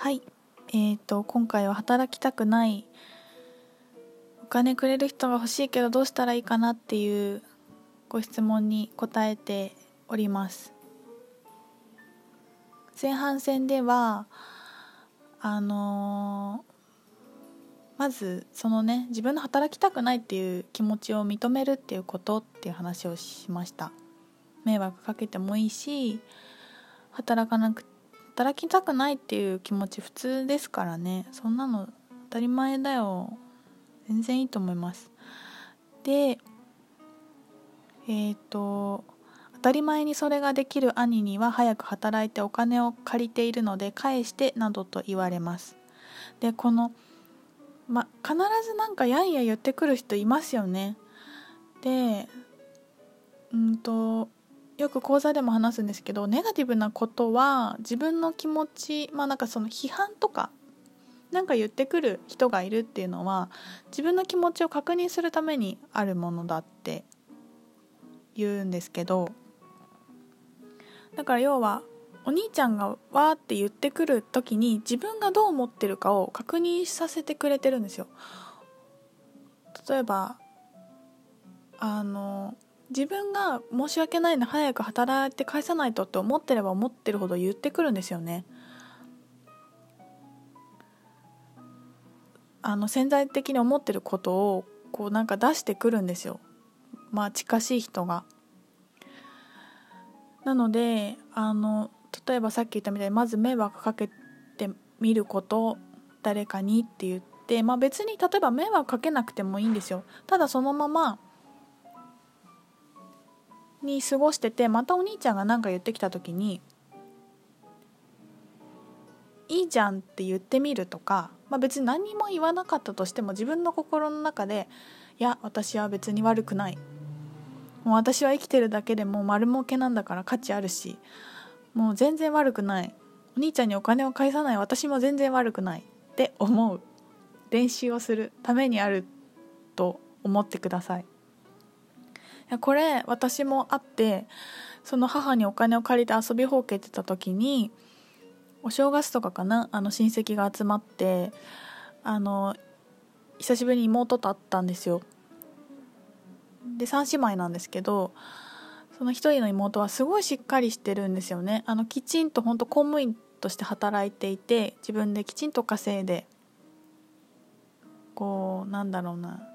はい。えーと今回は働きたくない。お金くれる人が欲しいけどどうしたらいいかなっていうご質問に答えております。前半戦ではあのーまずそのね自分の働きたくないっていう気持ちを認めるっていうことっていう話をしました。迷惑かけてもいいし働かなくて働きたくないっていう気持ち普通ですからね。そんなの当たり前だよ。全然いいと思います。でえっ、ー、と当たり前にそれができる兄には早く働いてお金を借りているので返してなどと言われます。でこのま必ずなんかやんや言ってくる人いますよね。でうんとよく講座でも話すんですけどネガティブなことは自分の気持ちまあなんかその批判とかなんか言ってくる人がいるっていうのは自分の気持ちを確認するためにあるものだって言うんですけどだから要はお兄ちゃんがわーって言ってくる時に自分がどう思ってるかを確認させてくれてるんですよ。例えばあの自分が申し訳ないの早く働いて返さないとって思ってれば思ってるほど言ってくるんですよね。あの潜在的に思ってることをこうなんか出してくるんですよ。まあ近しい人が。なのであの例えばさっき言ったみたいにまず迷惑かけてみること誰かにって言って、まあ、別に例えば迷惑かけなくてもいいんですよただそのままに過ごしててまたお兄ちゃんが何か言ってきた時に「いいじゃん」って言ってみるとか、まあ、別に何も言わなかったとしても自分の心の中で「いや私は別に悪くない」もう私は生きてるだけでもう丸儲けなんだから価値あるしもう全然悪くない。お兄ちゃんにお金を返さない。私も全然悪くない。って思う練習をするためにあると思ってくださいい。やこれ私もあってその母にお金を借りて遊びほうけてた時にお正月とかかなあの親戚が集まってあの久しぶりに妹と会ったんですよ。で3姉妹なんですけどその一人の妹はすごいしっかりしてるんですよね。あのきちんと本当公務員として働いていて自分できちんと稼いでこうなんだろうな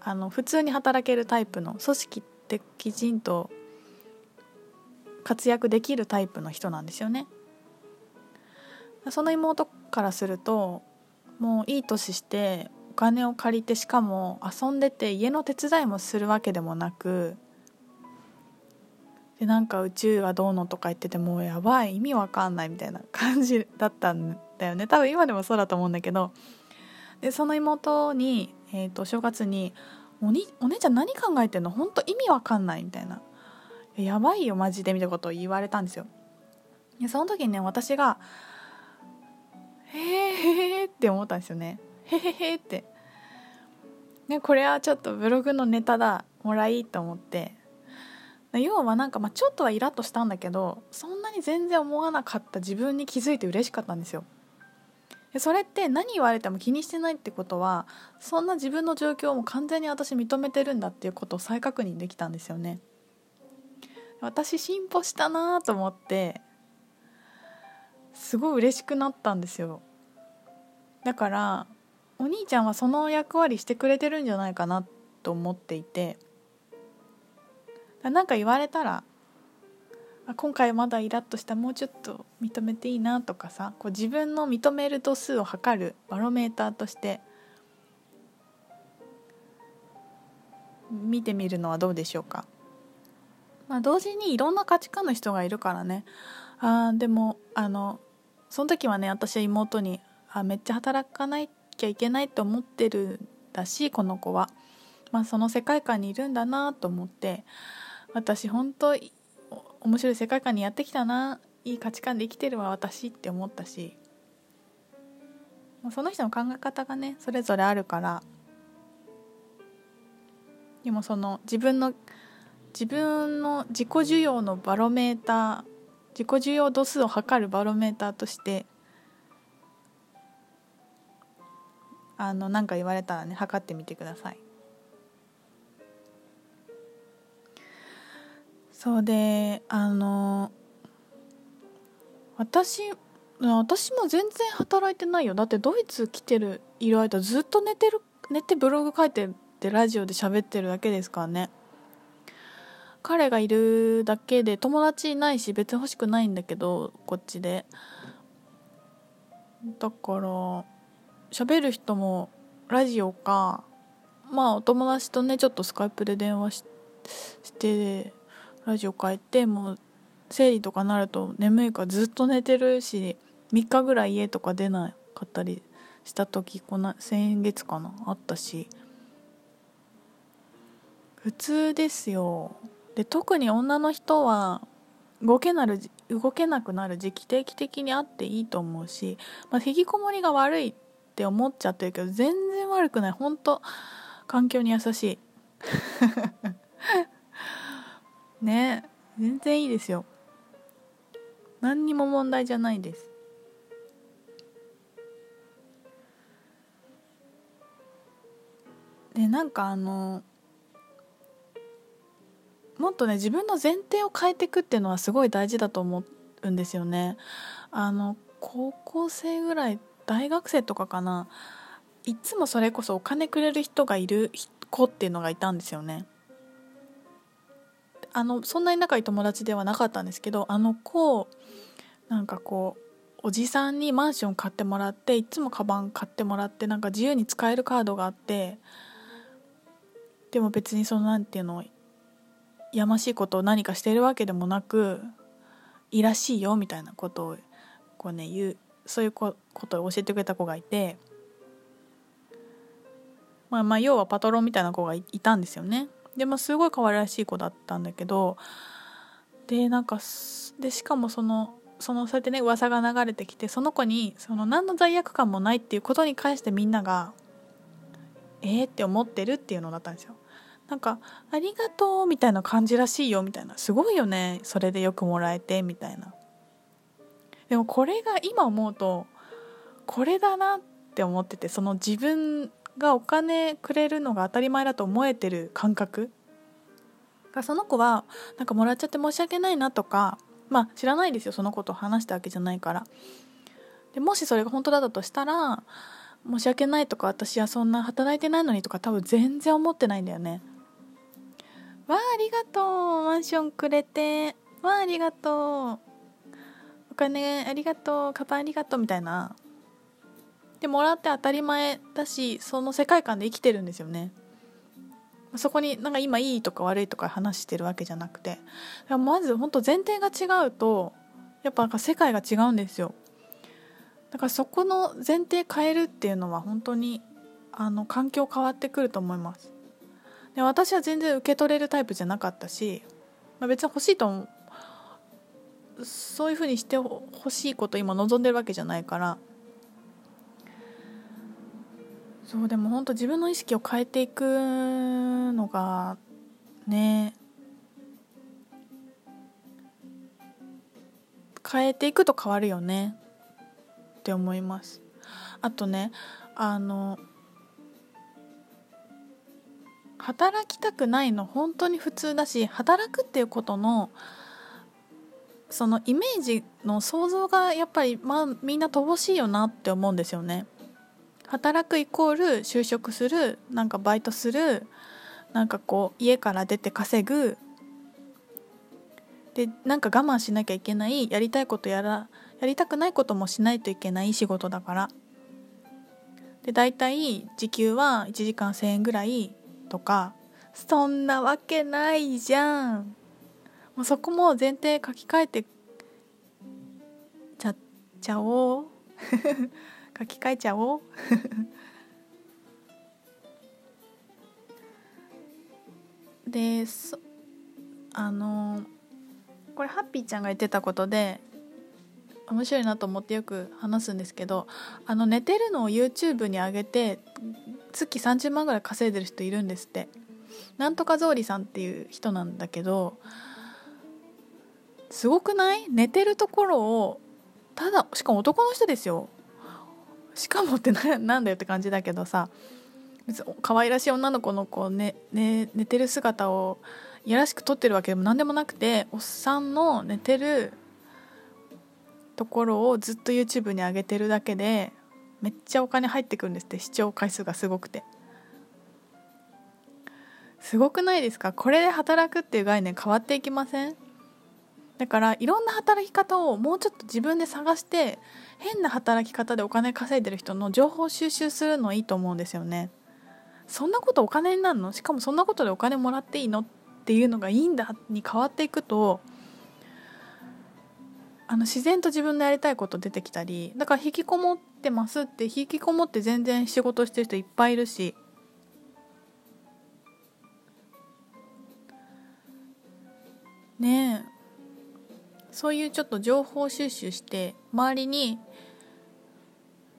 あの普通に働けるタイプの組織ってきちんと活躍できるタイプの人なんですよね。その妹からするともういい年してお金を借りてしかも遊んでて家の手伝いもするわけでもなくでなんか宇宙はどうのとか言っててもうやばい意味わかんないみたいな感じだったんだよね。多分今でもそうだと思うんだけどでその妹に、えーと、正月におに「お姉ちゃん何考えてんの？本当意味わかんない」みたいな「やばいよマジで」みたいなことを言われたんですよ。でその時にね私が「へえへえ」って思ったんですよね「へへへ」って。ねこれはちょっとブログのネタだもらいと思って。要はなんか、まあ、ちょっとはイラッとしたんだけどそんなに全然思わなかった自分に気づいて嬉しかったんですよ。それって何言われても気にしてないってことはそんな自分の状況も完全に私認めてるんだっていうことを再確認できたんですよね。私進歩したなと思ってすごい嬉しくなったんですよ。だからお兄ちゃんはその役割してくれてるんじゃないかなと思っていて何か言われたら今回まだイラッとしたもうちょっと認めていいなとかさこう自分の認める度数を測るバロメーターとして見てみるのはどうでしょうか、まあ、同時にいろんな価値観の人がいるからね。あでもあのその時はね私は妹にあめっちゃ働かなきゃいけないと思ってるんだしこの子は、まあ、その世界観にいるんだなと思って私本当面白い世界観にやってきたな。いい価値観で生きてるわ私って思ったし。その人の考え方がねそれぞれあるから。でもその自分の自分の自己需要のバロメーター自己需要度数を測るバロメーターとしてあのなんか言われたらね測ってみてください。そうであの私私も全然働いてないよ。だってドイツ来てるいる間ずっと寝てる寝てブログ書いてってラジオで喋ってるだけですからね。彼がいるだけで友達いないし別に欲しくないんだけどこっちで。だから喋る人もラジオか。まあお友達とねちょっとスカイプで電話してラジオ変えてもう生理とかなると眠いからずっと寝てるし3日ぐらい家とか出なかったりした時こな先月かなあったし。普通ですよ。で特に女の人は動けなる動けなくなる時期定期的にあっていいと思うし、まあ、引きこもりが悪いって思っちゃってるけど全然悪くない。本当環境に優しい。ね全然いいですよ。何にも問題じゃないです。でなんかあのもっとね自分の前提を変えていくっていうのはすごい大事だと思うんですよね。あの高校生ぐらい大学生とかかな。いつもそれこそお金くれる人がいる子っていうのがいたんですよね。あのそんなに仲いい友達ではなかったんですけどあの子なんかこうおじさんにマンション買ってもらっていつもカバン買ってもらってなんか自由に使えるカードがあってでも別にその何て言うのやましいことを何かしてるわけでもなくいいらしいよみたいなことをこうね言うそういうことを教えてくれた子がいてまあまあ要はパトロンみたいな子がいたんですよね。でもすごい可愛らしい子だったんだけどでなんかでしかもそのそのそうやってね噂が流れてきてその子にその何の罪悪感もないっていうことに関してみんながえーって思ってるっていうのだったんですよ。なんか「ありがとう」みたいな感じらしいよみたいな。すごいよねそれでよくもらえてみたいな。でもこれが今思うとこれだなって思っててその自分がお金くれるのが当たり前だと思えてる感覚？がその子はなんかもらっちゃって申し訳ないなとかまあ知らないですよそのことを話したわけじゃないから。でもしそれが本当だったとしたら申し訳ないとか私はそんな働いてないのにとか多分全然思ってないんだよね。わあありがとうマンションくれて。わあありがとう。お金ありがとうカバンありがとうみたいな。でもらって当たり前だしその世界観で生きてるんですよね。そこになんか今いいとか悪いとか話してるわけじゃなくて。まず本当前提が違うとやっぱなんか世界が違うんですよ。だからそこの前提変えるっていうのは本当にあの環境変わってくると思います。で私は全然受け取れるタイプじゃなかったし、まあ、別に欲しいと思う。そういうふうにしてほしいこと今望んでるわけじゃないからそうでも本当自分の意識を変えていくのがね変えていくと変わるよねって思いますあとねあの働きたくないの本当に普通だし働くっていうことのそのイメージの想像がやっぱり、まあ、みんな乏しいよなって思うんですよね。働くイコール就職するなんかバイトするなんかこう家から出て稼ぐ。でなんか我慢しなきゃいけないやりたいことやらやりたくないこともしないといけない仕事だから。で大体時給は1時間1,000円ぐらいとかそんなわけないじゃん。もうそこも前提書き換えてちゃっちゃおう。書き換えちゃおう。であのこれハッピーちゃんが言ってたことで面白いなと思ってよく話すんですけどあの寝てるのを YouTube に上げて月30万ぐらい稼いでる人いるんですって。なんとかぞうりさんっていう人なんだけどすごくない？寝てるところをただしかも男の人ですよ。しかもってなんだよって感じだけどさ別に可愛らしい女の子のこ、ねね、寝てる姿をいやらしく撮ってるわけでも何でもなくておっさんの寝てるところをずっと YouTube に上げてるだけでめっちゃお金入ってくるんですって視聴回数がすごくて。すごくないですか？これで働くっていう概念変わっていきません？だからいろんな働き方をもうちょっと自分で探して変な働き方でお金稼いでる人の情報収集するのいいと思うんですよね。そんなことお金になるの？しかもそんなことでお金もらっていいのっていうのがいいんだに変わっていくとあの自然と自分のやりたいこと出てきたりだから引きこもってますって引きこもって全然仕事してる人いっぱいいるしねえ。そういうちょっと情報収集して周りに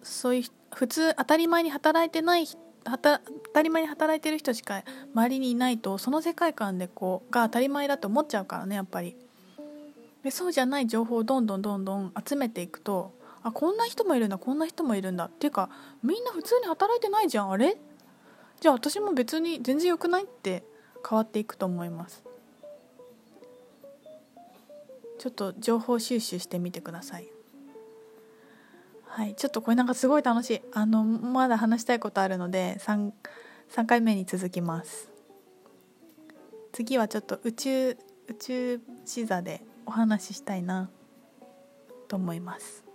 そういう普通当たり前に働いてない当たり前に働いてる人しか周りにいないとその世界観でこうが当たり前だと思っちゃうからねやっぱり。でそうじゃない情報をどんどんどんどん集めていくとあこんな人もいるんだこんな人もいるんだっていうかみんな普通に働いてないじゃんあれ？じゃあ私も別に全然良くないって変わっていくと思います。ちょっと情報収集してみてください。はいちょっとこれなんかすごい楽しい。あのまだ話したいことあるので 3, 3回目に続きます。次はちょっと宇宙宇宙視座でお話ししたいなと思います。